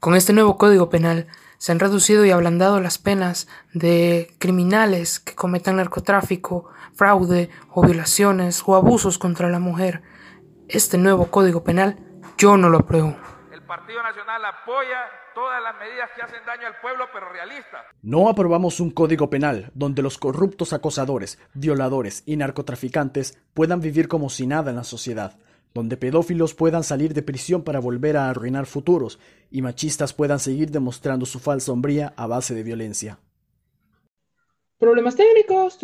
Con este nuevo Código Penal se han reducido y ablandado las penas de criminales que cometan narcotráfico, fraude o violaciones o abusos contra la mujer. Este nuevo Código Penal yo no lo apruebo. El Partido Nacional apoya todas las medidas que hacen daño al pueblo, pero realistas. No aprobamos un código penal donde los corruptos acosadores, violadores y narcotraficantes puedan vivir como si nada en la sociedad, donde pedófilos puedan salir de prisión para volver a arruinar futuros y machistas puedan seguir demostrando su falsa hombría a base de violencia. Problemas técnicos.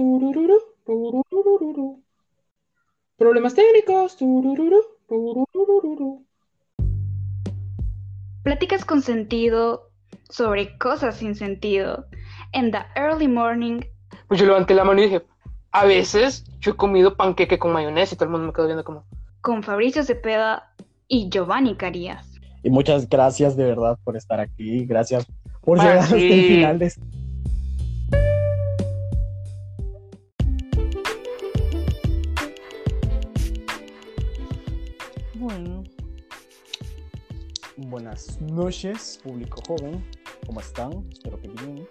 Problemas técnicos. Pláticas con sentido sobre cosas sin sentido. En the early morning. Pues yo levanté la mano y dije, a veces yo he comido panqueque con mayonesa y todo el mundo me quedó viendo como... Con Fabricio Cepeda y Giovanni Carías. Y muchas gracias de verdad por estar aquí. Gracias por llegar hasta el final de este Bueno, buenas noches, público joven. ¿Cómo están? Espero que bien.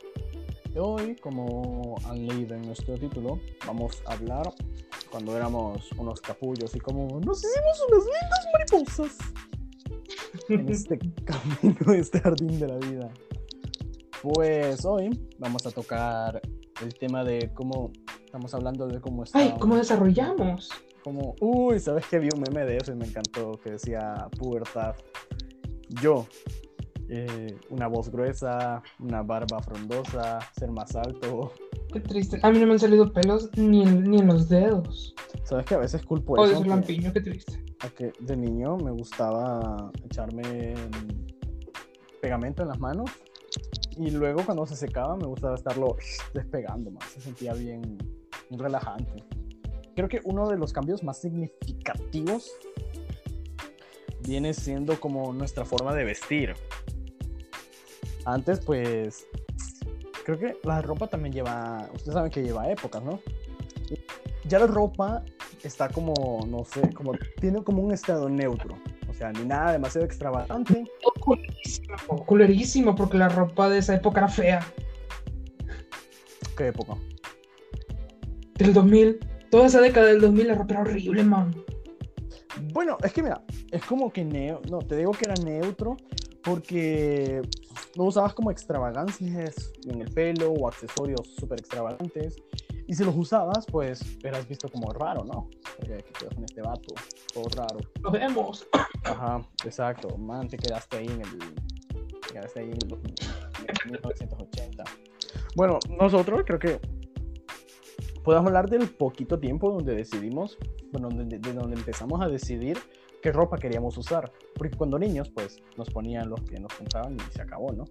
Hoy, como han leído en nuestro título, vamos a hablar cuando éramos unos capullos y como nos hicimos unas lindas mariposas en este camino, este jardín de la vida. Pues hoy vamos a tocar el tema de cómo estamos hablando de cómo está. Ay, cómo desarrollamos. Como, uy, ¿sabes que Vi un meme de eso y me encantó que decía pubertad. Yo, eh, una voz gruesa, una barba frondosa, ser más alto. Qué triste. A mí no me han salido pelos ni en, ni en los dedos. ¿Sabes que a veces culpo eso? Oh, lampiño, qué triste. A que de niño me gustaba echarme pegamento en las manos y luego cuando se secaba me gustaba estarlo despegando más. Se sentía bien, bien relajante creo que uno de los cambios más significativos viene siendo como nuestra forma de vestir. Antes, pues, creo que la ropa también lleva, ustedes saben que lleva épocas, ¿no? Ya la ropa está como, no sé, como, tiene como un estado neutro. O sea, ni nada demasiado extravagante. Culerísimo, culerísimo, porque la ropa de esa época era fea. ¿Qué época? Del 2000 toda esa década del 2000 la ropa era horrible, man. Bueno, es que mira, es como que neo, no, te digo que era neutro porque no usabas como extravagancias en el pelo o accesorios súper extravagantes. Y si los usabas, pues eras visto como raro, ¿no? Porque aquí quedas con este vato, todo raro. Lo vemos. Ajá, exacto. Man, te quedaste ahí en el. Te quedaste ahí en, los, en 1980. Bueno, nosotros creo que podemos hablar del poquito tiempo donde decidimos, bueno, de, donde empezamos a decidir qué ropa queríamos usar. Porque cuando niños, pues, nos ponían los que nos compraban y se acabó, ¿no?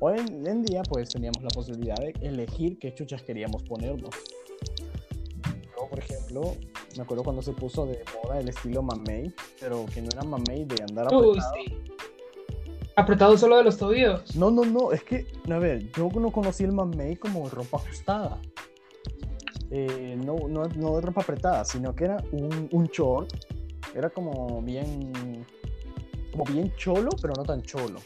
Hoy en día, pues, teníamos la posibilidad de elegir qué chuchas queríamos ponernos. Yo, por ejemplo, me acuerdo cuando se puso de moda el estilo mamey, pero que no era mamey de andar apretado. Uy, sí. ¿Apretado solo de los tobillos? No, no, no, es que, a ver, yo no conocí el mamey como ropa ajustada. Eh, no, no, no, de ropa apretada, sino que era un, un short. Era como bien, como bien cholo, pero no tan cholo.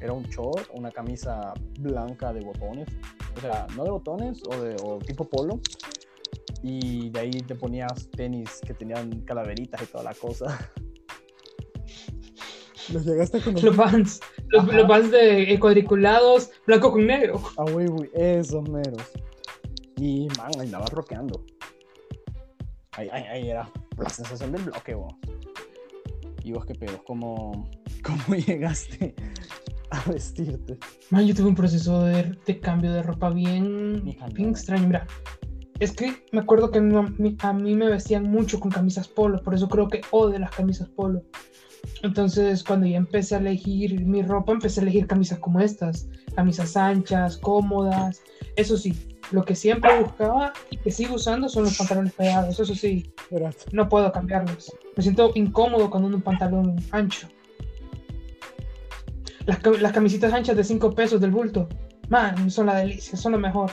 Era un short, una camisa blanca de botones. O sea, no de botones o, de, o tipo polo. Y de ahí te ponías tenis que tenían calaveritas y toda la cosa. Los llegaste con los pants. Los, los pants de cuadriculados, blanco con negro. Ah, güey, güey, esos meros. Y, man, andaba rockeando. Ahí, ahí, ahí era la sensación del bloque, vos. Y vos, qué pedo, ¿cómo, cómo llegaste a vestirte? Man, yo tuve un proceso de, de cambio de ropa bien, bien extraño. Mira, es que me acuerdo que a mí me vestían mucho con camisas polo, por eso creo que odio las camisas polo. Entonces, cuando ya empecé a elegir mi ropa, empecé a elegir camisas como estas, camisas anchas, cómodas. Eso sí, lo que siempre buscaba y que sigo usando son los pantalones pegados, eso sí, no puedo cambiarlos. Me siento incómodo con un pantalón ancho. Las, las camisitas anchas de 5 pesos del bulto, man, son la delicia, son lo mejor.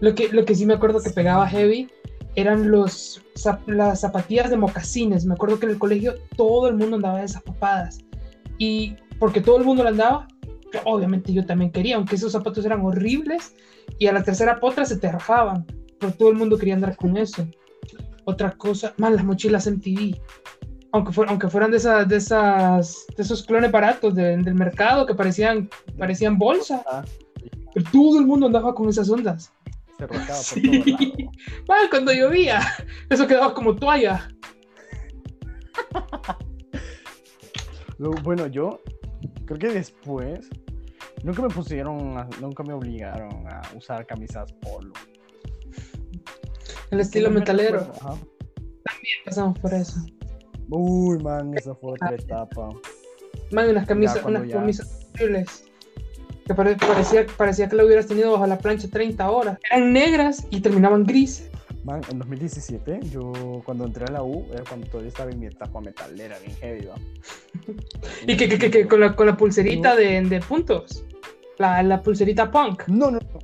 Lo que, lo que sí me acuerdo que pegaba heavy eran los, las zapatillas de mocasines. Me acuerdo que en el colegio todo el mundo andaba de esas papadas. Y porque todo el mundo lo andaba, obviamente yo también quería, aunque esos zapatos eran horribles y a la tercera potra se te rajaban, pero todo el mundo quería andar con eso. Otra cosa, más las mochilas MTV. Aunque, aunque fueran de esas, de esas, de esos clones baratos del mercado que parecían, parecían bolsa. Pero todo el mundo andaba con esas ondas. Se por sí. cuando llovía, eso quedaba como toalla. bueno, yo creo que después nunca me pusieron, nunca me obligaron a usar camisas polo. El estilo metalero. También pasamos por eso. Uy, man, esa fue otra etapa. Man, unas camisas, unas camisas horribles. Que parecía, parecía que la hubieras tenido bajo la plancha 30 horas. Eran negras y terminaban grises. Man, en 2017, yo cuando entré a la U, era cuando todavía estaba en mi etapa metalera, bien heavy, ¿Y que, que, que, con, la, con la pulserita de, de, puntos? La, la, pulserita punk. No, no, no.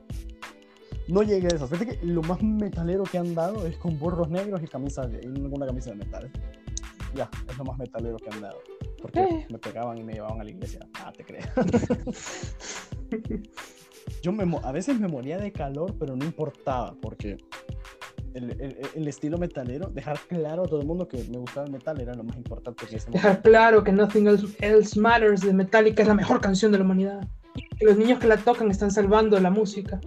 No llegué a eso. Fíjate que lo más metalero que han dado es con burros negros y camisa y ninguna camisa de metal. Ya, es lo más metalero que han dado. Porque eh. me pegaban y me llevaban a la iglesia. Ah, te creo. yo me, a veces me moría de calor, pero no importaba, porque el, estilo metalero, dejar claro a todo el mundo que me gustaba el metal era lo más importante que Dejar claro que Nothing Else, Matters de Metallica es la mejor canción de la humanidad. Que los niños que la tocan están salvando la música.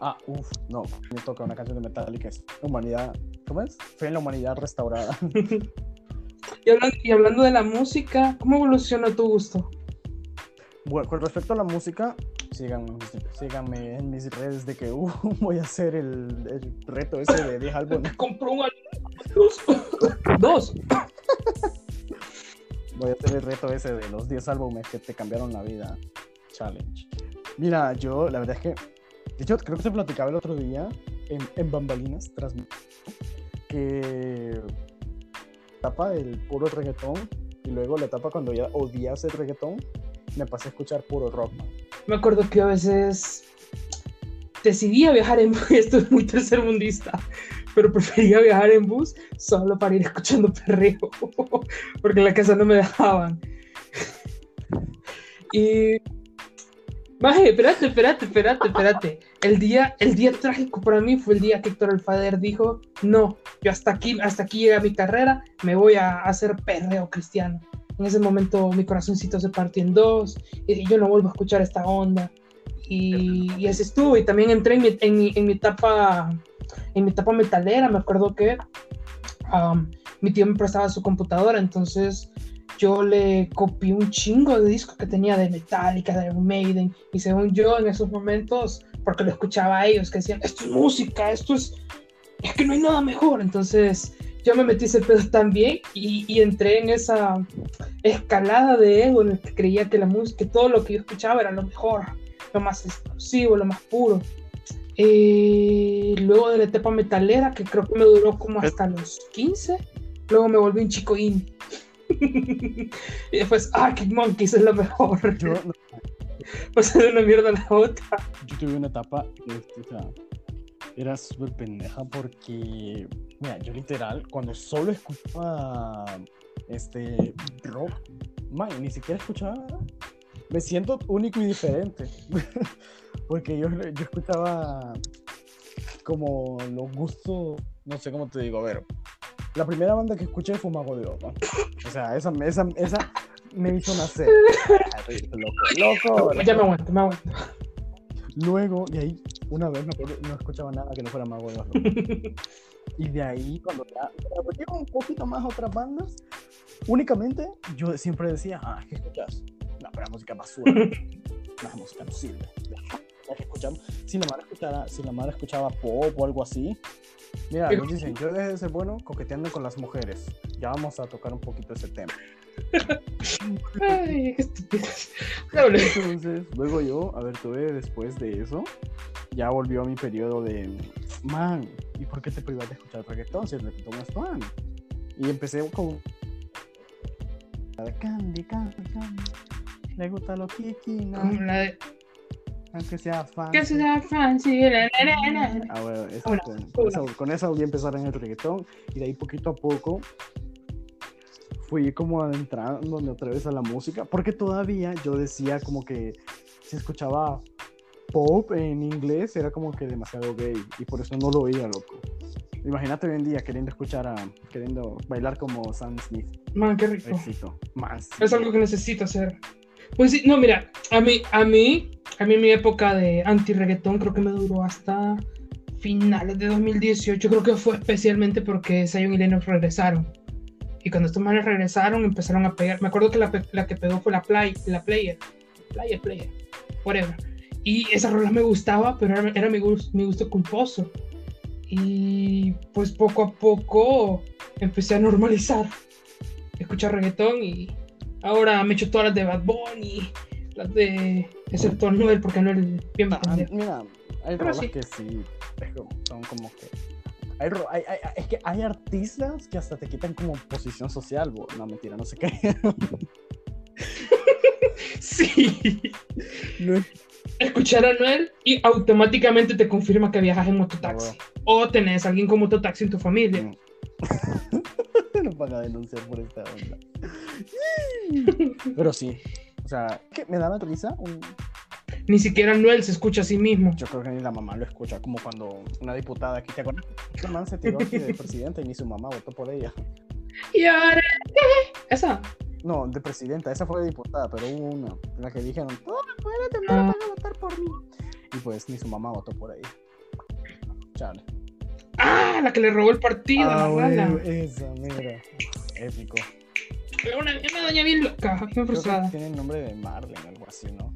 Ah, uff, no, me toca una canción de Metallica, es humanidad, ¿cómo es? Fe en la humanidad restaurada. y, hablando, y hablando de la música, ¿cómo evolucionó tu gusto? Bueno, con respecto a la música, síganme, síganme en mis redes de que uh, voy a hacer el, el, reto ese de 10 álbumes. Compró un álbum. Dos. Voy a hacer el reto ese de los 10 álbumes que te cambiaron la vida. Challenge. Mira, yo la verdad es que. De hecho, creo que se platicaba el otro día en, en Bambalinas, tras que etapa del puro reggaetón y luego la etapa cuando ya odias el reggaetón, me pasé a escuchar puro rock. Me acuerdo que a veces decidía viajar en bus, esto es muy tercermundista, pero prefería viajar en bus solo para ir escuchando perreo, porque en la casa no me dejaban. Y Maje, espérate, espérate, espérate, espérate. El día, el día trágico para mí fue el día que Héctor Alfader dijo, no, yo hasta aquí, hasta aquí llega mi carrera, me voy a hacer perreo cristiano. En ese momento mi corazoncito se partió en dos y yo no vuelvo a escuchar esta onda. Y, y así estuvo. Y también entré en mi, en mi, en mi, etapa, en mi etapa metalera. Me acuerdo que um, mi tío me prestaba su computadora, entonces yo le copié un chingo de discos que tenía de Metallica, de Maiden, y según yo en esos momentos, porque lo escuchaba a ellos, que decían, esto es música, esto es, es que no hay nada mejor, entonces yo me metí ese pedo también y, y, entré en esa escalada de ego en el que creía que la música, que todo lo que yo escuchaba era lo mejor, lo más explosivo, lo más puro. Eh, luego de la etapa metalera, que creo que me duró como hasta los 15, luego me volví un chico indie. y después, ah, Kick Monkeys es lo mejor. Yo, no. Pasé de una mierda a la otra. Yo tuve una etapa, este, o sea, era súper pendeja porque, mira, yo literal, cuando solo escuchaba este rock, man, ni siquiera escuchaba Me siento único y diferente. porque yo, yo escuchaba como los gustos, no sé cómo te digo, a ver. La primera banda que escuché fue Mago de Opa. O sea, esa, esa, esa me hizo nacer. loco, loco. Ya me aguanto, me aguanto. Luego, de ahí, una vez me acuerdo, no escuchaba nada que no fuera Mago de y de ahí, cuando ya me un poquito más a otras bandas, únicamente yo siempre decía, ah, ¿qué escuchas? No, pero la música basura. la música no sirve. Si la madre escuchaba, si la madre escuchaba pop o algo así, mira, nos dicen, yo dejé de ser bueno coqueteando con las mujeres. Ya vamos a tocar un poquito ese tema. Ay, qué Entonces, luego yo, a ver, tuve después de eso, ya volvió a mi periodo de, man, ¿y por qué te privas de escuchar reggaetón si el reggaetón es fan? Y empecé con Candy, Candy, Candy. Le gusta lo kiki, ¿no? Como la de... Aunque sea fan. Que sea fan, sí. Ah, bueno, eso, con, eso, con eso voy a empezar en el reggaetón y de ahí poquito a poco fui como adentrando otra vez a la música, porque todavía yo decía como que si escuchaba pop en inglés era como que demasiado gay y por eso no lo oía, loco. Imagínate hoy en día queriendo escuchar a, queriendo bailar como Sam Smith. Man, qué rico. Éxito. Más. Es algo que necesito hacer. Pues sí, no, mira, a mí, a mí, a mí mi época de anti-reggaetón creo que me duró hasta finales de 2018. Creo que fue especialmente porque Zion y Lennox regresaron. Y cuando estos manes regresaron, empezaron a pegar. Me acuerdo que la, la que pegó fue la, play, la Player. Player, Player. Whatever. Y esa rola me gustaba, pero era, era mi, gusto, mi gusto culposo. Y pues poco a poco empecé a normalizar escuchar reggaetón y ahora me echo todas las de Bad Bunny, las de. excepto Anuel, porque Anuel bien Ah, pendejo. mira, hay rolas sí. que sí, son como que... Hay, ro- hay- hay- es que hay artistas que hasta te quitan como posición social, bo. no mentira, no sé qué. Sí. No es- Escuchar a Anuel y automáticamente te confirma que viajas en mototaxi. O tenés a alguien con mototaxi en tu familia. Mm. Nos van a denunciar por esta onda. Pero sí, o sea, que me daba risa. un- Ni siquiera Anuel se escucha a sí mismo. Yo creo que ni la mamá lo escucha, como cuando una diputada aquí, ¿te acuerdas? Esta man se tiró aquí de presidenta y ni su mamá votó por ella. Y ahora. Esa. No, de presidenta, esa fue de diputada, pero hubo una la que dijeron, pueden tener Ah. van a votar por mí. Y pues ni su mamá votó por ella. Chale. Ah, la que le robó el partido a la. Ah, esa, mira. Épico. Era Una, una doña bien loca, bien frustrada. tiene el nombre de Marlene, algo así, ¿no?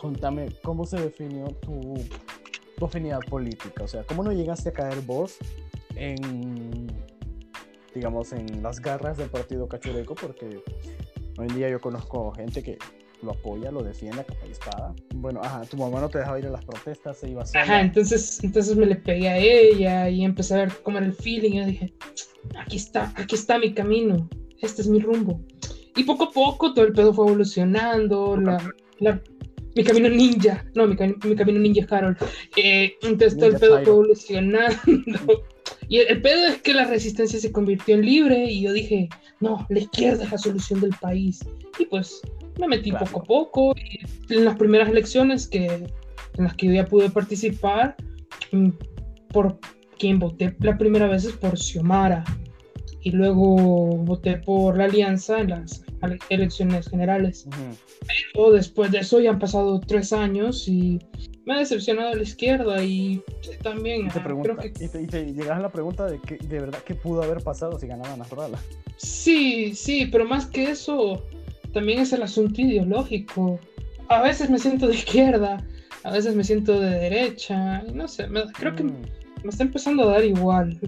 Contame, ¿cómo se definió tu, tu afinidad política? O sea, ¿cómo no llegaste a caer vos en, digamos, en las garras del partido cachureco? Porque hoy en día yo conozco gente que lo apoya, lo defiende a capa y espada. Bueno, ajá, tu mamá no te dejaba ir a las protestas, se iba sola. Ajá, entonces, entonces me le pegué a ella y empecé a ver cómo era el feeling. Y yo dije, aquí está, aquí está mi camino, este es mi rumbo. Y poco a poco todo el pedo fue evolucionando, la, la- mi camino ninja, no, mi, cami- mi camino ninja Harold. Eh, entonces todo el pedo fue evolucionando. Y el, el pedo es que la resistencia se convirtió en libre y yo dije, no, la izquierda es la solución del país. Y pues me metí Claro. poco a poco. Y en las primeras elecciones que, en las que yo ya pude participar, mm, por quien voté la primera vez es por Xiomara. Y luego voté por la Alianza en las elecciones generales. Ujú. O después de eso ya han pasado tres años y me ha decepcionado la izquierda y también Y te, ah, pregunta, creo que y te, y te llegas a la pregunta de que de verdad qué pudo haber pasado si ganaban Nasrallah. Sí, sí, pero más que eso, también es el asunto ideológico. A veces me siento de izquierda, a veces me siento de derecha, y no sé, me- creo que Mm. me está empezando a dar igual.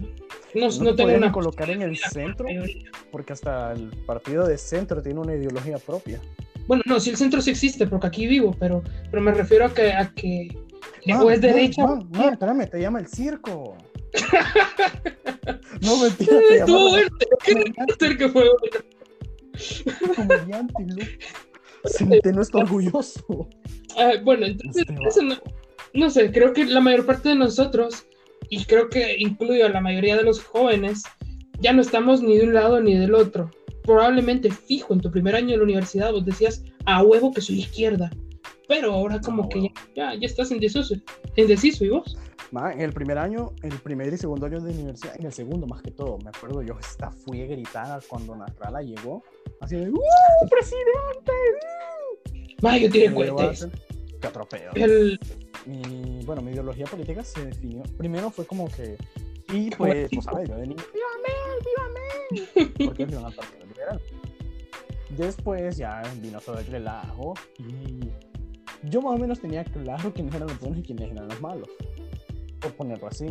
No, no, No, tengo una colocar en el centro, porque hasta el partido de centro tiene una ideología propia. Bueno, no, si el centro sí existe, porque aquí vivo, pero, pero me refiero a que, a que Man, o es derecha man, man, espérame, te llama el circo. no, mentira, te Estuvo bueno, qué que fue comediante, está orgulloso. Ah, bueno, entonces, Este no, no sé, creo que la mayor parte de nosotros, y creo que incluyo a la mayoría de los jóvenes, ya no estamos ni de un lado ni del otro. Probablemente fijo en tu primer año de la universidad vos decías a huevo que soy izquierda, pero ahora como que huevo. ya, ya estás indeciso, indeciso, ¿y vos? Man, en el primer año, el primer y segundo año de universidad, en el segundo más que todo, me acuerdo yo hasta fui a gritar cuando Nasrallah llegó, así de ¡Uh, presidente! Ma, yo Y tiré cohetes. Hacer- ¡Qué atropello! El, Y bueno, mi ideología política se definió. Primero fue como que. Y pues, pues, sabes, yo de niño. ¡Viva Mel! ¡Viva Mel! Porque iba al partido liberal. Después ya vino todo el relajo. Y yo más o menos tenía claro quiénes eran los buenos y quiénes eran los malos. Por ponerlo así.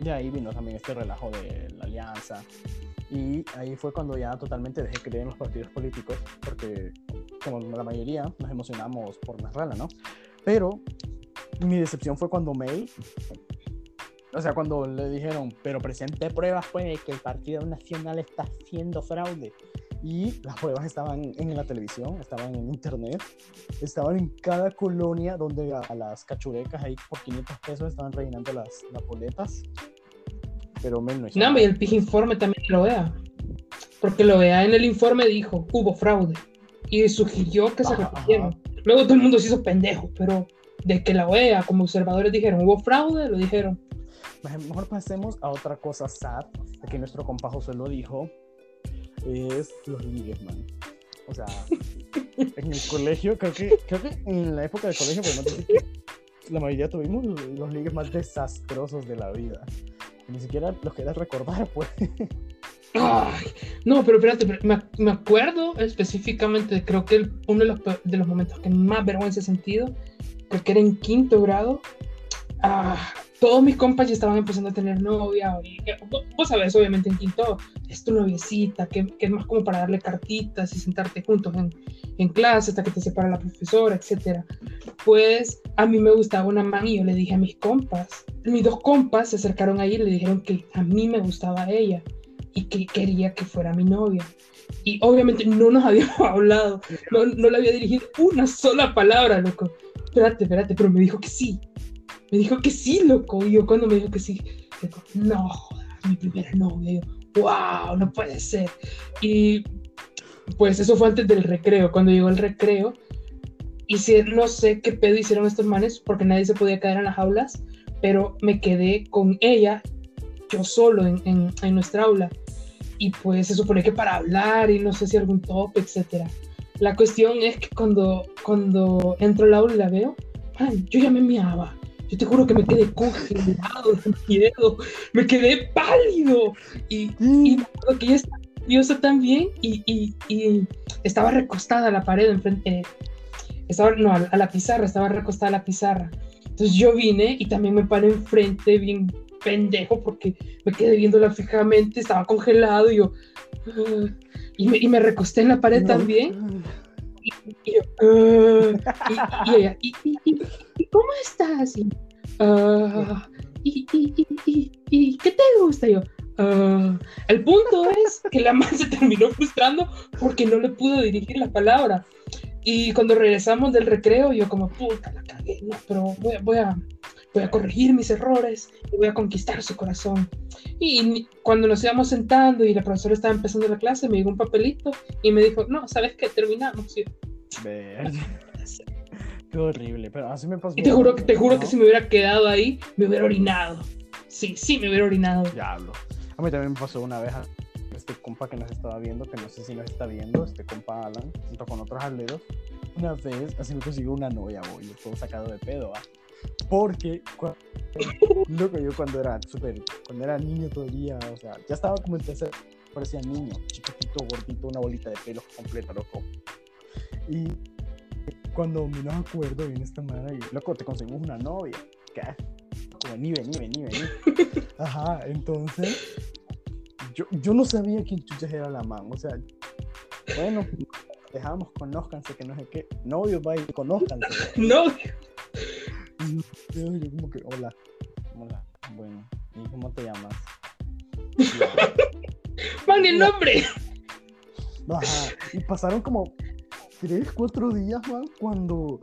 De ahí vino también este relajo de la alianza. Y ahí fue cuando ya totalmente dejé de creer en los partidos políticos. Porque, como la mayoría, nos emocionamos por Nasrallah, ¿no? Pero mi decepción fue cuando May, o sea, cuando le dijeron, pero presente pruebas, pues, de que el Partido Nacional está haciendo fraude. Y las pruebas estaban en la televisión, estaban en internet, estaban en cada colonia donde a, las cachurecas ahí por 500 pesos estaban rellenando las, las boletas. Pero Mel no y el PIG informe también lo vea. porque lo vea en el informe dijo, hubo fraude, y sugirió que se Ajá, repitieron. Luego todo el mundo se hizo pendejo, pero de que la OEA como observadores dijeron, hubo fraude, lo dijeron. Mej- Mejor pasemos a otra cosa sad, que nuestro compa José lo dijo, es los ligues, man. O sea, en el colegio, creo que, creo que en la época del colegio que la mayoría tuvimos los, los ligues más desastrosos de la vida. Ni siquiera los querías recordar, pues. Ay, no, pero espérate, pero me, acuerdo específicamente, creo que uno de los, de los momentos que más vergüenza he sentido, creo que era en quinto grado. Ah, todos mis compas ya estaban empezando a tener novia. Y, eh, vos, vos sabés, obviamente en quinto es tu noviecita, que, que es más como para darle cartitas y sentarte juntos en, en clase hasta que te separa la profesora, etcétera. Pues a mí me gustaba una man y yo le dije a mis compas. Mis dos compas se acercaron ahí y le dijeron que a mí me gustaba ella y que quería que fuera mi novia. Y obviamente no nos habíamos hablado, no, no le había dirigido una sola palabra, loco. Espérate, espérate, pero me dijo que sí. Me dijo que sí, loco. Y yo cuando me dijo que sí, loco, no, mi primera novia. Y yo, wow, no puede ser. Y pues eso fue antes del recreo. Cuando llegó el recreo, hice, no sé qué pedo hicieron estos manes, porque nadie se podía quedar en las aulas, pero me quedé con ella, yo solo en, en, en nuestra aula y pues se supone que para hablar y no sé si algún top, etcétera. La cuestión es que cuando, cuando entro al aula y la veo, man, yo ya me miaba. Yo te juro que me quedé congelado de miedo, me quedé pálido. Y, y me acuerdo que ella estaba nerviosa también y, y, y estaba recostada a la pared, enfrente, eh, estaba, no, a, a la pizarra, estaba recostada a la pizarra. Entonces yo vine y también me paré enfrente, bien pendejo, porque me quedé viéndola fijamente, estaba congelado y yo. "Ah", y, me, y me recosté en la pared No. también. Y yo. "Ah", y, ella, ¿y, cómo estás? Y, "Ah", y, y, qué te gusta? Yo. El punto es que la man se terminó frustrando porque no le pudo dirigir la palabra. Y cuando regresamos del recreo, yo como, puta, la cagué, no, pero voy a, voy a, voy a corregir mis errores y voy a conquistar su corazón. Y cuando nos íbamos sentando y la profesora estaba empezando la clase, me llegó un papelito y me dijo, no, ¿sabes qué? Terminamos. Ver. Qué horrible, pero así me pasó. y te juro, que, te juro que ¿no? si me hubiera quedado ahí, me hubiera orinado. Sí, sí, me hubiera orinado. Diablo. A mí también me pasó una vez este compa que nos estaba viendo, que no sé si nos está viendo, este compa Alan, junto con otros aleros. Una vez, así me consiguió una novia, boy, yo todo sacado de pedo, ¿ah? Porque, loco, yo cuando era súper, cuando era niño todavía, o sea, ya estaba como en tercer, parecía niño, chiquitito, gordito, una bolita de pelo completa, loco. Y cuando menos acuerdo, viene esta madre y, loco, te conseguimos una novia. ¿Qué? Como, vení, vení, vení, vení. Ajá, entonces yo, yo no sabía quién chuchas era la man. O sea, bueno, dejamos, conózcanse, que no sé qué. Novios, vaya, conózcanse. No, Y yo, yo como que, hola, hola, bueno, ¿y cómo te llamas? man, el nombre. Ajá, y pasaron como tres, cuatro días, man, cuando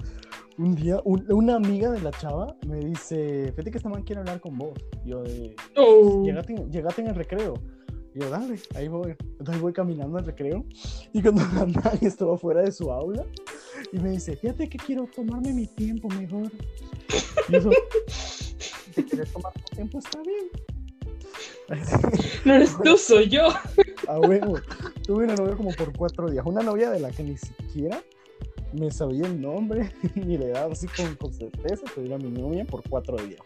un día un- una amiga de la chava me dice, fíjate que esta man quiere hablar con vos. Yo de, Oh. llegate, llegate en el recreo. Y yo, dale, ahí voy. Entonces voy caminando al recreo. Y cuando estaba fuera de su aula, y me dice, fíjate que quiero tomarme mi tiempo mejor. Y eso, si quieres tomar tu tiempo, está bien. No eres tú, soy yo. A huevo. Tuve una novia como por cuatro días. Una novia de la que ni siquiera me sabía el nombre ni la edad, así con, con certeza, pero era mi novia por cuatro días.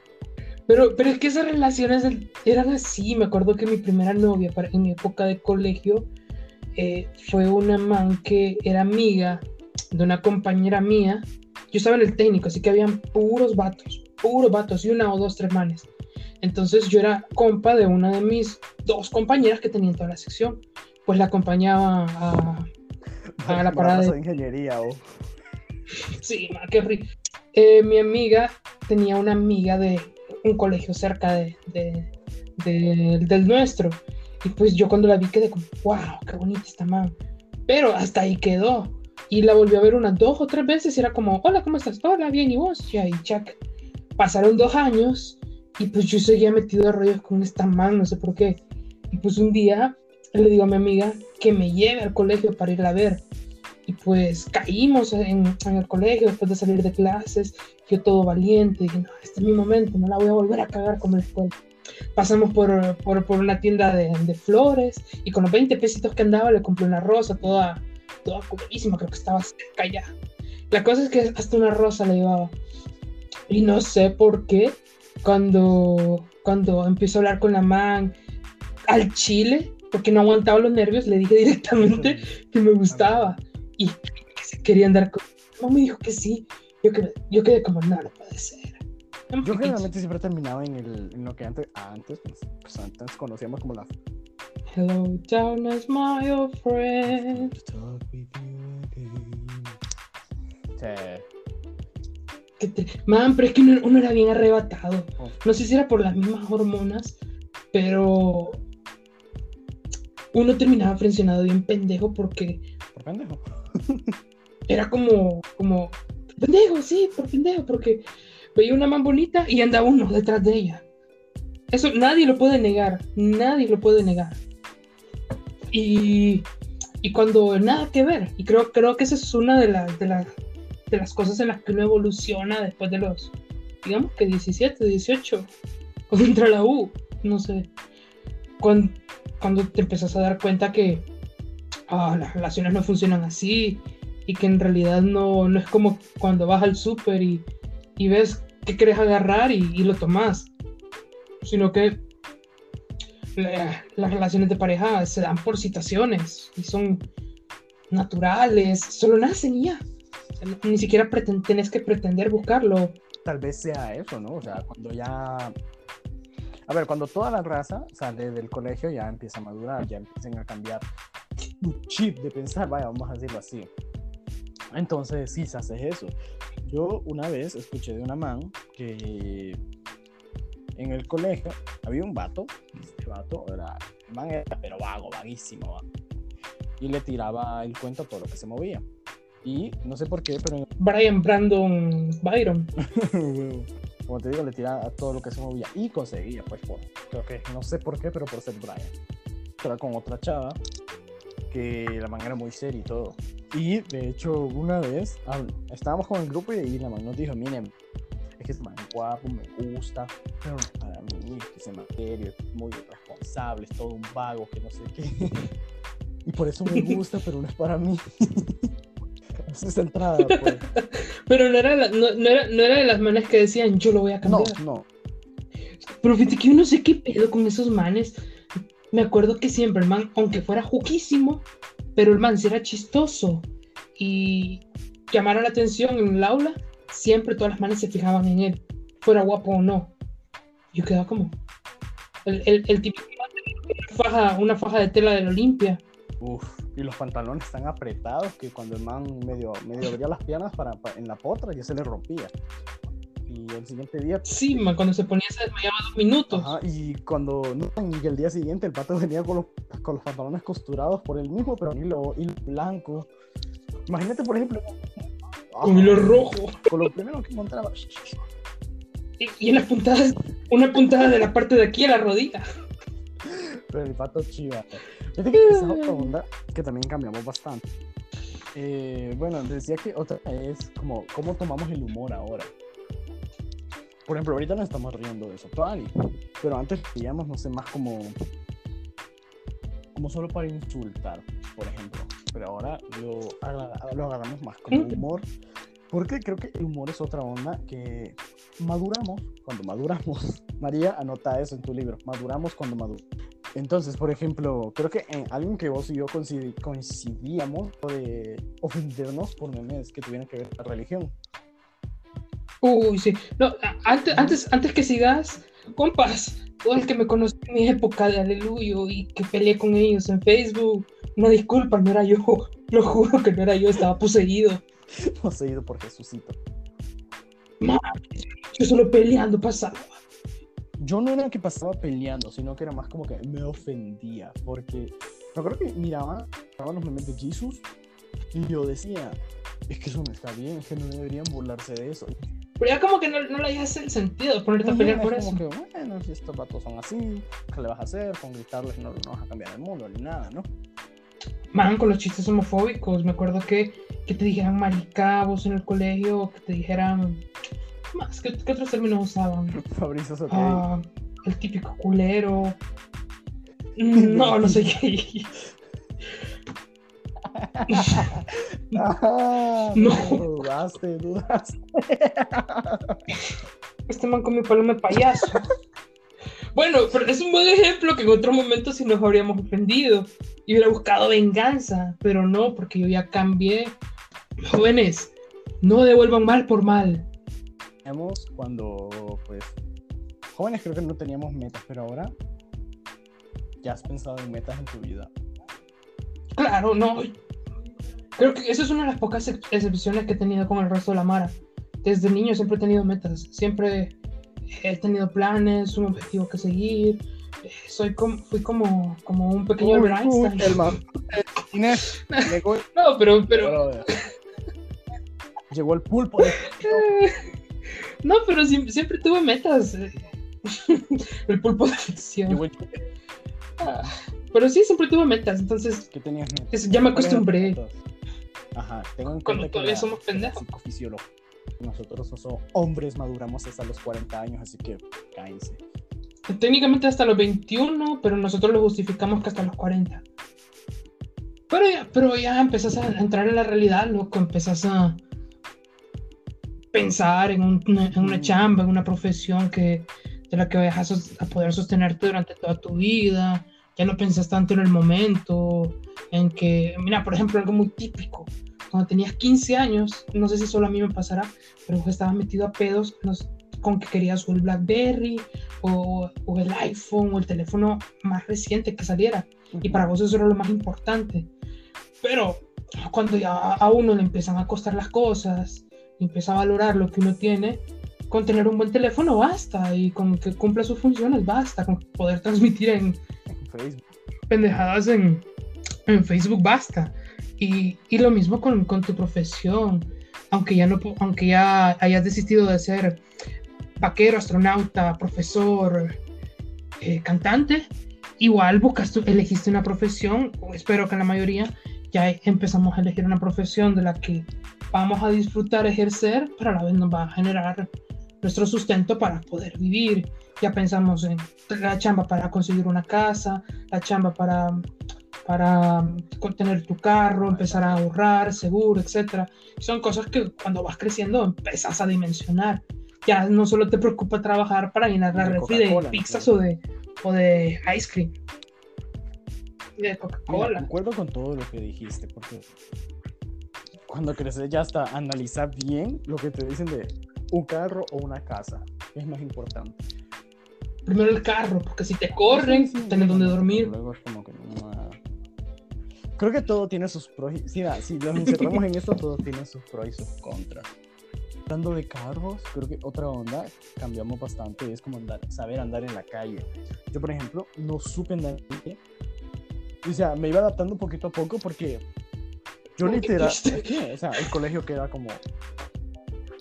Pero, pero es que esas relaciones eran así. Me acuerdo que mi primera novia para- en mi época de colegio eh, fue una man que era amiga de una compañera mía. Yo estaba en el técnico, así que habían puros vatos, puros vatos y una o dos, tres manes. Entonces yo era compa de una de mis dos compañeras que tenía en toda la sección. Pues la acompañaba a, la parada de- ingeniería o. Sí, ma, qué horrible. Eh, mi amiga tenía una amiga de un colegio cerca de, de- de- del nuestro. Y pues yo cuando la vi quedé como, wow, qué bonita esta man. Pero hasta ahí quedó. Y la volví a ver unas dos o tres veces y era como, hola, ¿cómo estás? Hola, bien, ¿y vos? Y ahí, chac. Pasaron dos años y pues yo seguía metido de rollos con esta man, no sé por qué. Y pues un día le digo a mi amiga que me lleve al colegio para ir a ver. Y pues caímos en, en, el colegio después de salir de clases. Yo todo valiente, dije, no, este es mi momento, no la voy a volver a cagar como la escuela. Pasamos por, por, por una tienda de, de, flores y con los 20 pesitos que andaba le compré una rosa toda, toda colorísima, creo que estaba cerca ya. La cosa es que hasta una rosa le llevaba. Y no sé por qué, cuando, cuando empiezo a hablar con la man al chile, porque no aguantaba los nervios, le dije directamente que me gustaba y que se quería andar con. No me dijo que sí. Yo quedé, yo quedé como, no, no puede ser. Yo generalmente siempre terminaba en, el, en lo que antes, antes, pues, pues, antes conocíamos como la. Hello, darkness, my old friend. Sí. Te... Man, pero es que uno, uno era bien arrebatado. Oh. No sé si era por las mismas hormonas, pero uno terminaba frencionado bien pendejo porque. ¿Por pendejo? Era como, como. Pendejo, sí, por pendejo, porque veía una man bonita y andaba uno detrás de ella. Eso nadie lo puede negar, nadie lo puede negar. Y, y cuando nada que ver, y creo, creo que esa es una de, la, de, la, de las cosas en las que uno evoluciona después de los, digamos que 17, 18, cuando entra a la U, no sé. Cuando, cuando te empiezas a dar cuenta que ah, las relaciones no funcionan así y que en realidad no, no es como cuando vas al súper y, y, ves que quieres agarrar y, y lo tomas, sino que la, las relaciones de pareja se dan por situaciones y son naturales, solo nacen ya. O sea, ni siquiera tenés que pretender buscarlo. Tal vez sea eso, ¿no? O sea, cuando ya a ver, cuando toda la raza sale del colegio ya empieza a madurar, ya empiezan a cambiar chip de pensar, vaya, vamos a decirlo así. Entonces, sí, se hace eso. Yo una vez escuché de una man que en el colegio había un vato, este vato era, el man era pero vago, vaguísimo, ¿va? y le tiraba el cuento a todo lo que se movía. Y no sé por qué, pero... Brian Brandon Byron. como te digo, le tiraba a todo lo que se movía y conseguía, pues, por, creo que, no sé por qué, pero por ser Brian. Era con otra chava que la man era muy seria y todo. Y de hecho, una vez estábamos con el grupo y la man nos dijo: Miren, es que es man guapo, me gusta, pero no es para mí, es que es materio, es muy irresponsable, es todo un vago, que no sé qué. y por eso me gusta, pero no es para mí. es entrada, pues. Pero no era, la, no, no, era, no era de las manes que decían, yo lo voy a cambiar. No, no. Pero fíjate que yo no sé qué pedo con esos manes. Me acuerdo que siempre el man, aunque fuera juquísimo, pero el man si era chistoso y llamara la atención en el aula, siempre todas las manes se fijaban en él, fuera guapo o no. Yo quedaba como. El, el, el tipo una faja, una faja de tela de la Olimpia. Uf, y los pantalones tan apretados que cuando el man medio, medio abría las piernas para, para, en la potra ya se le rompía. Y el siguiente día. Sí, man, cuando se ponía se desmayaba dos minutos. Ajá, y cuando. No, y el día siguiente el pato venía con los, con los pantalones costurados por él mismo, pero hilo, hilo blanco. Imagínate, por ejemplo. Con hilo rojo. Con lo primero que encontraba. Y, y en las puntadas, una puntada de la parte de aquí a la rodilla. Pero el pato chiva. Fíjate que esa es otra onda que también cambiamos bastante. Eh, bueno, decía que otra es como cómo tomamos el humor ahora. Por ejemplo, ahorita nos estamos riendo de eso, todavía. Pero antes veíamos, no sé, más como. como solo para insultar, por ejemplo. Pero ahora lo, lo agarramos más como humor. Porque creo que el humor es otra onda que maduramos cuando maduramos. María, anota eso en tu libro. Maduramos cuando maduramos. Entonces, por ejemplo, creo que en algo que vos y yo coincidíamos de ofendernos por memes que tuvieran que ver con la religión. Uy, sí. No, antes, antes, antes que sigas, compas, todo el que me conoce en mi época de Aleluya y que peleé con ellos en Facebook, no disculpa, no era yo. Lo juro que no era yo, estaba poseído. Poseído por Jesucito. Man, yo solo peleando pasaba yo no era que pasaba peleando, sino que era más como que me ofendía, porque me acuerdo que miraba, miraba los memes de Jesus y yo decía, es que eso no está bien, es que no deberían burlarse de eso. Pero ya como que no, no le hace el sentido ponerte a pelear por es eso. como que, bueno, si estos vatos son así, ¿qué le vas a hacer? Con gritarles no, no vas a cambiar el mundo ni nada, ¿no? Man, con los chistes homofóbicos, me acuerdo que, que te dijeran maricabos en el colegio, que te dijeran... Más, ¿qué, qué otros términos usaban? Fabrizio Sotey. Ah, el típico culero. No, no sé qué. Ah, No. Dudaste, dudaste. Este man con mi paloma de payaso. Bueno, pero es un buen ejemplo que en otro momento sí nos habríamos ofendido y hubiera buscado venganza, pero no, porque yo ya cambié. Jóvenes, no devuelvan mal por mal. Teníamos cuando, pues, jóvenes creo que no teníamos metas, pero ahora ya has pensado en metas en tu vida. Claro, no. Creo que esa es una de las pocas ex- excepciones que he tenido con el resto de la Mara. Desde niño siempre he tenido metas, siempre he tenido planes, un objetivo que seguir. Soy como, fui como, como un pequeño Uy, Einstein. el man. Inés, llegó, No, pero, pero, llegó el pulpo. de- no, pero siem- siempre, tuve metas. el pulpo de ficción. Llegó el Ah, Pero sí, siempre tuve metas, entonces ¿Qué tenías metas? es- ya me ¿Cuáles eran tus acostumbré. Ajá, tengo en cuenta que la- somos pendejos. Nosotros no somos hombres, maduramos hasta los 40 años, así que cállense. Técnicamente hasta los 21, pero nosotros lo justificamos que hasta los 40. Pero ya, pero ya empezás a entrar en la realidad, loco. Empezás a pensar en, un- una, en una Mm. chamba, en una profesión que, de la que vas a, a poder sostenerte durante toda tu vida. Ya no pensás tanto en el momento, en que, mira, por ejemplo, algo muy típico. Cuando tenías 15 años, no sé si solo a mí me pasará, pero vos estabas metido a pedos con que querías o el BlackBerry o, o el iPhone o el teléfono más reciente que saliera. Y para vos eso era lo más importante. Pero cuando ya a uno le empiezan a costar las cosas y empieza a valorar lo que uno tiene, con tener un buen teléfono basta y con que cumpla sus funciones basta, con poder transmitir en En Facebook. pendejadas en, en Facebook basta. Y, y lo mismo con, con tu profesión. Aunque ya, no, aunque ya hayas desistido de ser vaquero, astronauta, profesor, eh, cantante, igual buscas tu- elegiste una profesión, espero que la mayoría ya empezamos a elegir una profesión de la que vamos a disfrutar ejercer, pero a la vez nos va a generar nuestro sustento para poder vivir. Ya pensamos en la chamba para conseguir una casa, la chamba para, para tener tu carro, empezar a ahorrar, seguro, etc. Son cosas que cuando vas creciendo empezás a dimensionar. Ya no solo te preocupa trabajar para llenar la De refri de pizzas o de, o de ice cream. De Coca-Cola. concuerdo con todo lo que dijiste, porque cuando creces ya hasta analizar bien lo que te dicen de un carro o una casa. ¿Qué es más importante? Primero el carro, porque si te corren, Sí, sí, tenés donde dormir. Luego es como que no. Creo que todo tiene sus pros y sí, si nos encerramos en esto, todo tiene sus pros y sus contras. Hablando de carros, creo que otra onda cambiamos bastante y es como andar, saber andar en la calle. Yo, por ejemplo, no supe andar en la calle. O sea, me iba adaptando poquito a poco porque yo literal, o sea, el colegio queda como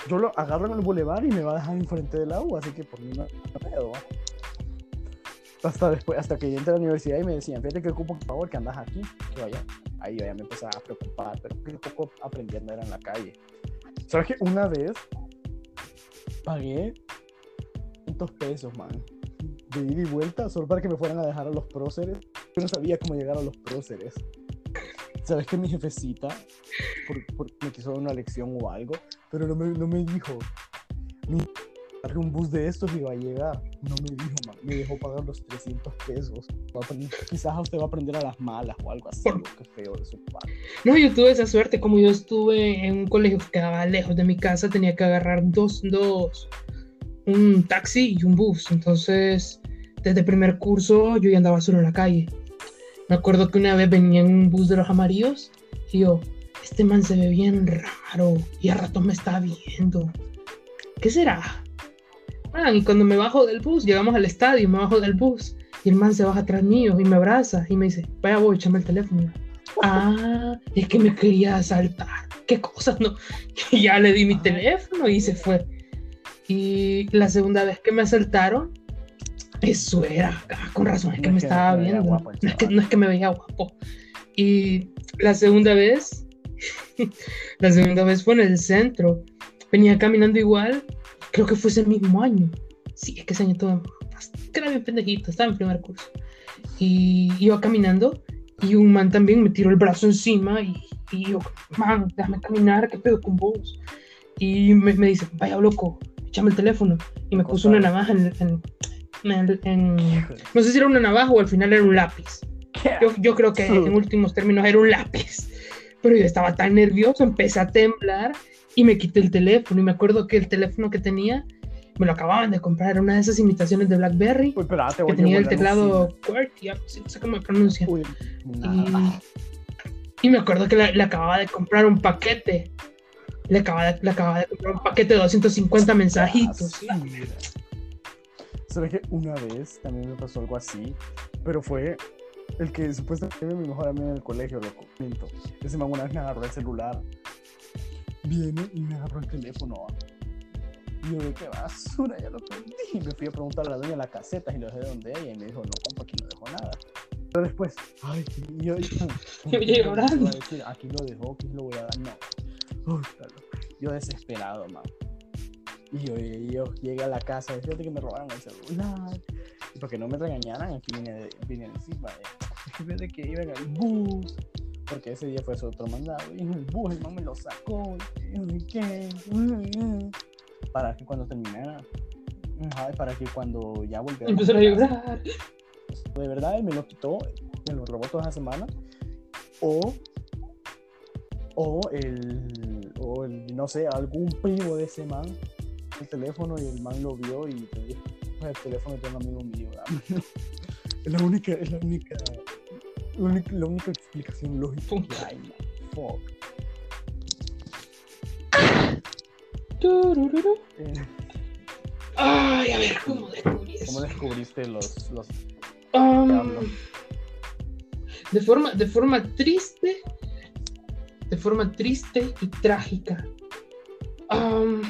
yo lo agarro en el bulevar y me va a dejar enfrente del agua, así que por mí no no pedo. Hasta después, hasta que yo entré a la universidad y me decían, fíjate que ocupo por favor que andas aquí, que vaya. Ahí yo ya me empezaba a preocupar, pero a poco aprendí a andar en la calle. ¿Sabes que una vez pagué 500 pesos, man? De ida y vuelta, solo para que me fueran a dejar a los próceres. Yo no sabía cómo llegar a los próceres. ¿Sabes que mi jefecita por- por- me quiso dar una lección o algo? Pero no me, no me dijo. Mi un bus de estos iba a llegar. No me dijo, man. Me dejó pagar los 300 pesos. Va quizás usted va a aprender a las malas o algo así. Feo de. No, yo tuve esa suerte, como yo estuve en un colegio que quedaba lejos de mi casa, tenía que agarrar dos, dos, un taxi y un bus. Entonces, desde primer curso yo ya andaba solo en la calle. Me acuerdo que una vez venía en un bus de los amarillos y yo, este man se ve bien raro y a ratos me está viendo. ¿Qué será? Man, y cuando me bajo del bus, llegamos al estadio, me bajo del bus y el man se baja atrás mío y me abraza y me dice, vaya voy, échame el teléfono. Ah, es que me quería asaltar. ¿Qué cosas? No. Ya le di mi teléfono y se fue. Y la segunda vez que me asaltaron, eso era, ah, con razón, es que No me que estaba me viendo. guapo no, es que, no es que me veía guapo. Y la segunda vez, la segunda vez fue en el centro. Venía caminando igual, creo que fue ese mismo año. Sí, es que ese año todo, era bien pendejito, estaba en primer curso. Y iba caminando y un man también me tiró el brazo encima y, y yo, man, déjame caminar, ¿qué pedo con vos? Y me, me dice, vaya loco, échame el teléfono. Y me puso una navaja en, en- en- en- no sé si era una navaja o al final era un lápiz. Yo, yo creo que en últimos términos era un lápiz. Pero yo estaba tan nervioso, empecé a temblar y me quité el teléfono. Y me acuerdo que el teléfono que tenía me lo acababan de comprar. Era una de esas imitaciones de Blackberry Uy, que tenía el teclado. QWERTY, no sé cómo se pronuncia. Uy. Y, y me acuerdo que le, le acababa de comprar un paquete. Le acababa, de, le acababa de comprar un paquete de 250 mensajitos. ¿Sabes que una vez también me pasó algo así? Pero fue el que supuestamente mi mejor amigo en el colegio, loco. Minto. Ese man una vez me agarró el celular. Viene y me agarró el teléfono. Y yo qué basura, ya lo perdí. Y me fui a preguntar a la dueña de la caseta y lo dejé donde ella. Y me dijo, no, compa, aquí no dejó nada. Pero después, ay, yo, Yo a decir, aquí lo dejó, aquí lo voy a dar. No. Loco. yo desesperado, man. Y yo, yo llegué a la casa, fíjate que me robaron el celular. Y para que no me regañaran, aquí vine, vine encima. De, fíjate que iba en el bus, porque ese día fue su otro mandado. Y el bus man me lo sacó. Y yo, ¿y qué? Para que cuando terminara, para que cuando ya volviera. Empezó a llorar. De verdad, él me lo quitó, me lo robó toda la semana. O, o el, o el, no sé, algún primo de ese man, el teléfono y el man lo vio y te dijo, "Pues, el teléfono de un amigo mío, dámelo". Es la única, es la única, la única, la única explicación lógica que hay, man. Fuck. Turururu. Eh, Ay, a ver, ¿cómo descubrí ¿Cómo eso? descubriste los, los Um, de forma, de forma triste, de forma triste y trágica. Um,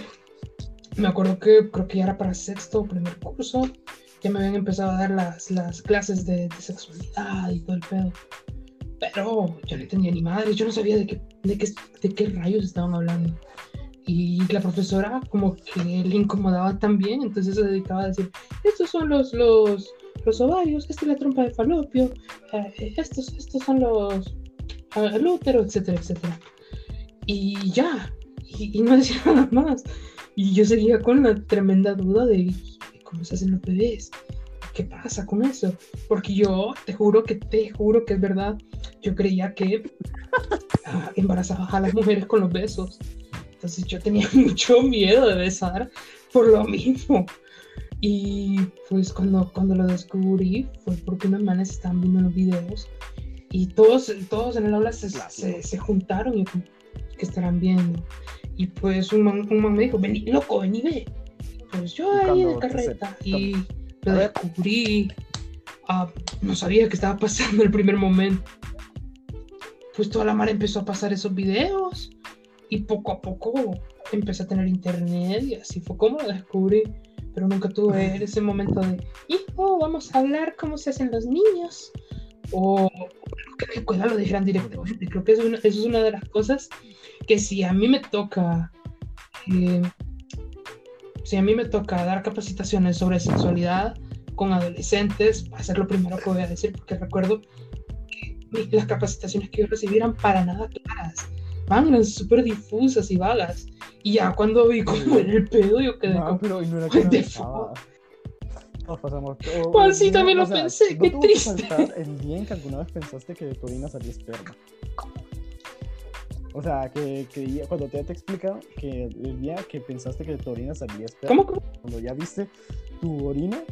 me acuerdo que creo que ya era para sexto o primer curso, ya me habían empezado a dar las, las clases de, de sexualidad y todo el pedo. Pero yo no tenía ni madre, yo no sabía de qué, de qué, de qué rayos estaban hablando. Y la profesora como que le incomodaba también, entonces se dedicaba a decir, estos son los, los, los ovarios, esta es la trompa de falopio, eh, estos, estos son los eh, el útero, etcétera, etcétera. Y ya, y, y no decía nada más. Y yo seguía con la tremenda duda de cómo se hacen los bebés, qué pasa con eso. Porque yo te juro que te juro que es verdad, yo creía que ah, embarazabas a las mujeres con los besos. Entonces yo tenía mucho miedo de besar por lo mismo. Y pues cuando, cuando lo descubrí fue porque unos manes estaban viendo los videos y todos, todos en el aula se, se, se juntaron y ¿qué estarán viendo? Y pues un man, un man me dijo, vení, loco, vení, ve. Pues yo ahí en te carreta se- y lo descubrí. Ah, no sabía que estaba pasando el primer momento. Pues toda la mar empezó a pasar esos videos y poco a poco empecé a tener internet y así fue como lo descubrí. Pero nunca tuve ese momento de, hijo, vamos a hablar cómo se hacen los niños. O que la escuela lo dijeran directamente. Creo que eso es, una, eso es una de las cosas que si a mí me toca, eh, si a mí me toca dar capacitaciones sobre sexualidad con adolescentes, va a ser lo primero que voy a decir, porque recuerdo que las capacitaciones que yo recibí eran para nada claras, van, eran súper difusas y vagas. Y ya cuando vi cómo era el pedo, yo quedé No, como, pero no era que pensaba. Todos pasamos. o- Pues sí, no, también lo o sea, pensé, no qué que triste. faltar el día en que alguna vez pensaste que de tu orina salía esperma. O sea, que, que cuando te, te explica que el día que pensaste que tu orina salía esperma, ¿cómo? cómo? cuando ya viste tu orina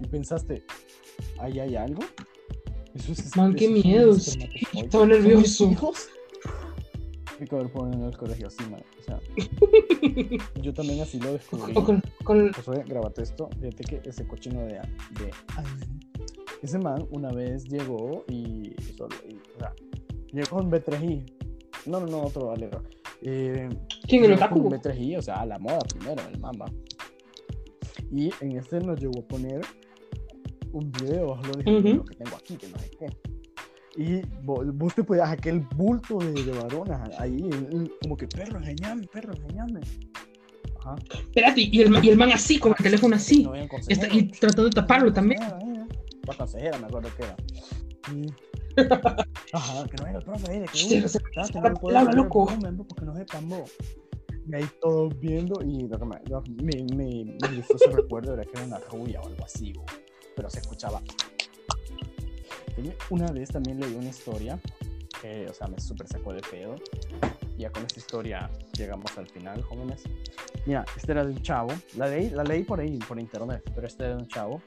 y pensaste, ¿ahí hay algo? Eso es, Man, qué miedo, sí. Estaba ¿Son mis nervioso. ponen en el colegio así, man. O sea, yo también así lo descubrí. O con, con- grabate esto. Fíjate que ese cochino de, de ese man una vez llegó y, solo- y, o sea, llegó con B3i. No, no, no, otro alero. Eh, ¿Quién el otaku? B3i, o sea, a la moda primero, el mamba. Y en este nos llegó a poner un video, lo dije, lo que tengo aquí, que no sé qué. Y vos, vos te podías aquel bulto de, de varonas ahí, como que perro, engañame, perro, engañame. Ajá. Espérate, y el, y el man así, con el teléfono así. Está, y tratando de taparlo también. La consejera, me acuerdo que era. Y... Ajá, que no venga el profe ahí, de que uy, hablar loco. Porque no sepan vos. Y ahí todos viendo, y lo que me, lo, me, me hizo ese recuerdo era que era una rubia o algo así, pero se escuchaba una vez también leí una historia que, o sea, me súper sacó de pedo. Ya con esta historia llegamos al final, jóvenes. Mira, este era de un chavo, la leí, la leí por ahí, por internet, pero este era de un chavo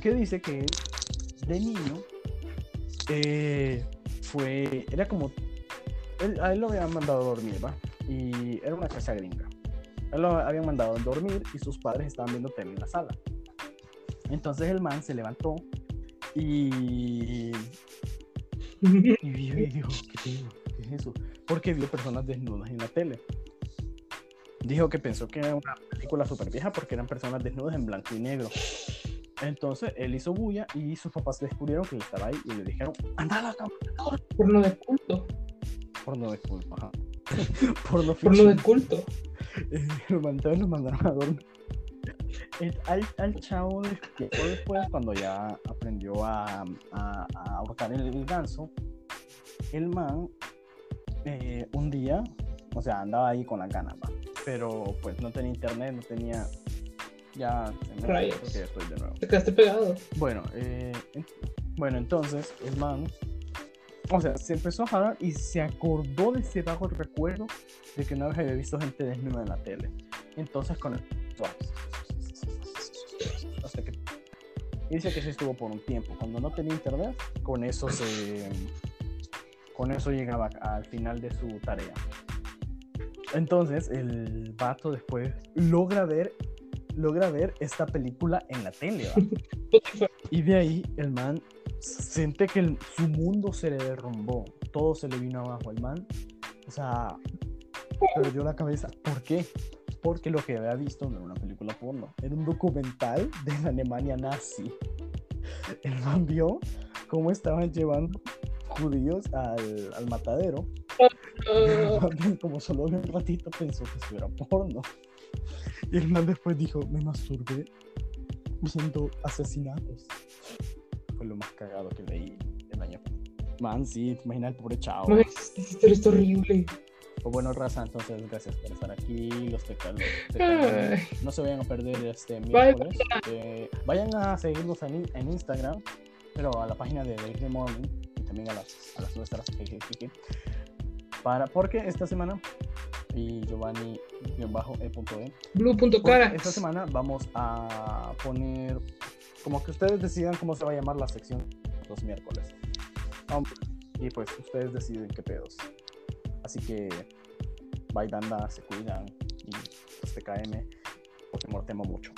que dice que de niño eh, fue, era como, él, a él lo habían mandado a dormir, ¿va? Y era una casa gringa. él lo habían mandado a dormir y sus padres estaban viendo tele en la sala. Entonces el man se levantó y, y vio y dijo, ¿qué, es eso? Porque vio personas desnudas en la tele. Dijo que pensó que era una película súper vieja porque eran personas desnudas en blanco y negro. Entonces él hizo bulla y sus papás descubrieron que él estaba ahí y le dijeron, anda a la cama. Porno de culto. Porno de culto, ajá. Porno, Porno de culto. lo mandaron, lo mandaron a dormir al, al chavo después, cuando ya aprendió a, a, a ahorcar el, ganso, el man eh, un día, o sea, andaba ahí con la ganas, pero pues no tenía internet, no tenía. Ya, me estoy de nuevo. Te quedaste pegado. Bueno, eh, bueno, entonces el man, o sea, se empezó a jalar y se acordó de ese bajo recuerdo de que una vez había visto gente desnuda en la tele. Entonces con el dice que se estuvo por un tiempo. Cuando no tenía internet, con eso se. Con eso llegaba al final de su tarea. Entonces, el vato después logra ver. Logra ver esta película en la tele. y de ahí el man siente que su mundo se le derrumbó. Todo se le vino abajo. El man, o sea, perdió la cabeza. ¿Por qué? porque lo que había visto no era una película porno, era un documental de la Alemania nazi. El man vio cómo estaban llevando judíos al, al matadero. como solo un ratito pensó que eso era porno. Y el man después dijo, me masturbé viendo asesinatos. Fue lo más cagado que leí el año. Man, sí, te imaginas el pobre chavo. No, historia es horrible. Pues bueno, raza, entonces gracias por estar aquí. Los pecados. No se vayan a perder este miércoles. Eh, vayan a seguirnos en, en, Instagram, pero a la página de The Morning y también a las, a las nuestras. Para, porque esta semana y Giovanni bajo e, e. blue.cara esta semana vamos a poner como que ustedes decidan cómo se va a llamar la sección los miércoles y pues ustedes deciden qué pedos Así que bye danda, se cuidan y pues TKM, porque mortemo mucho.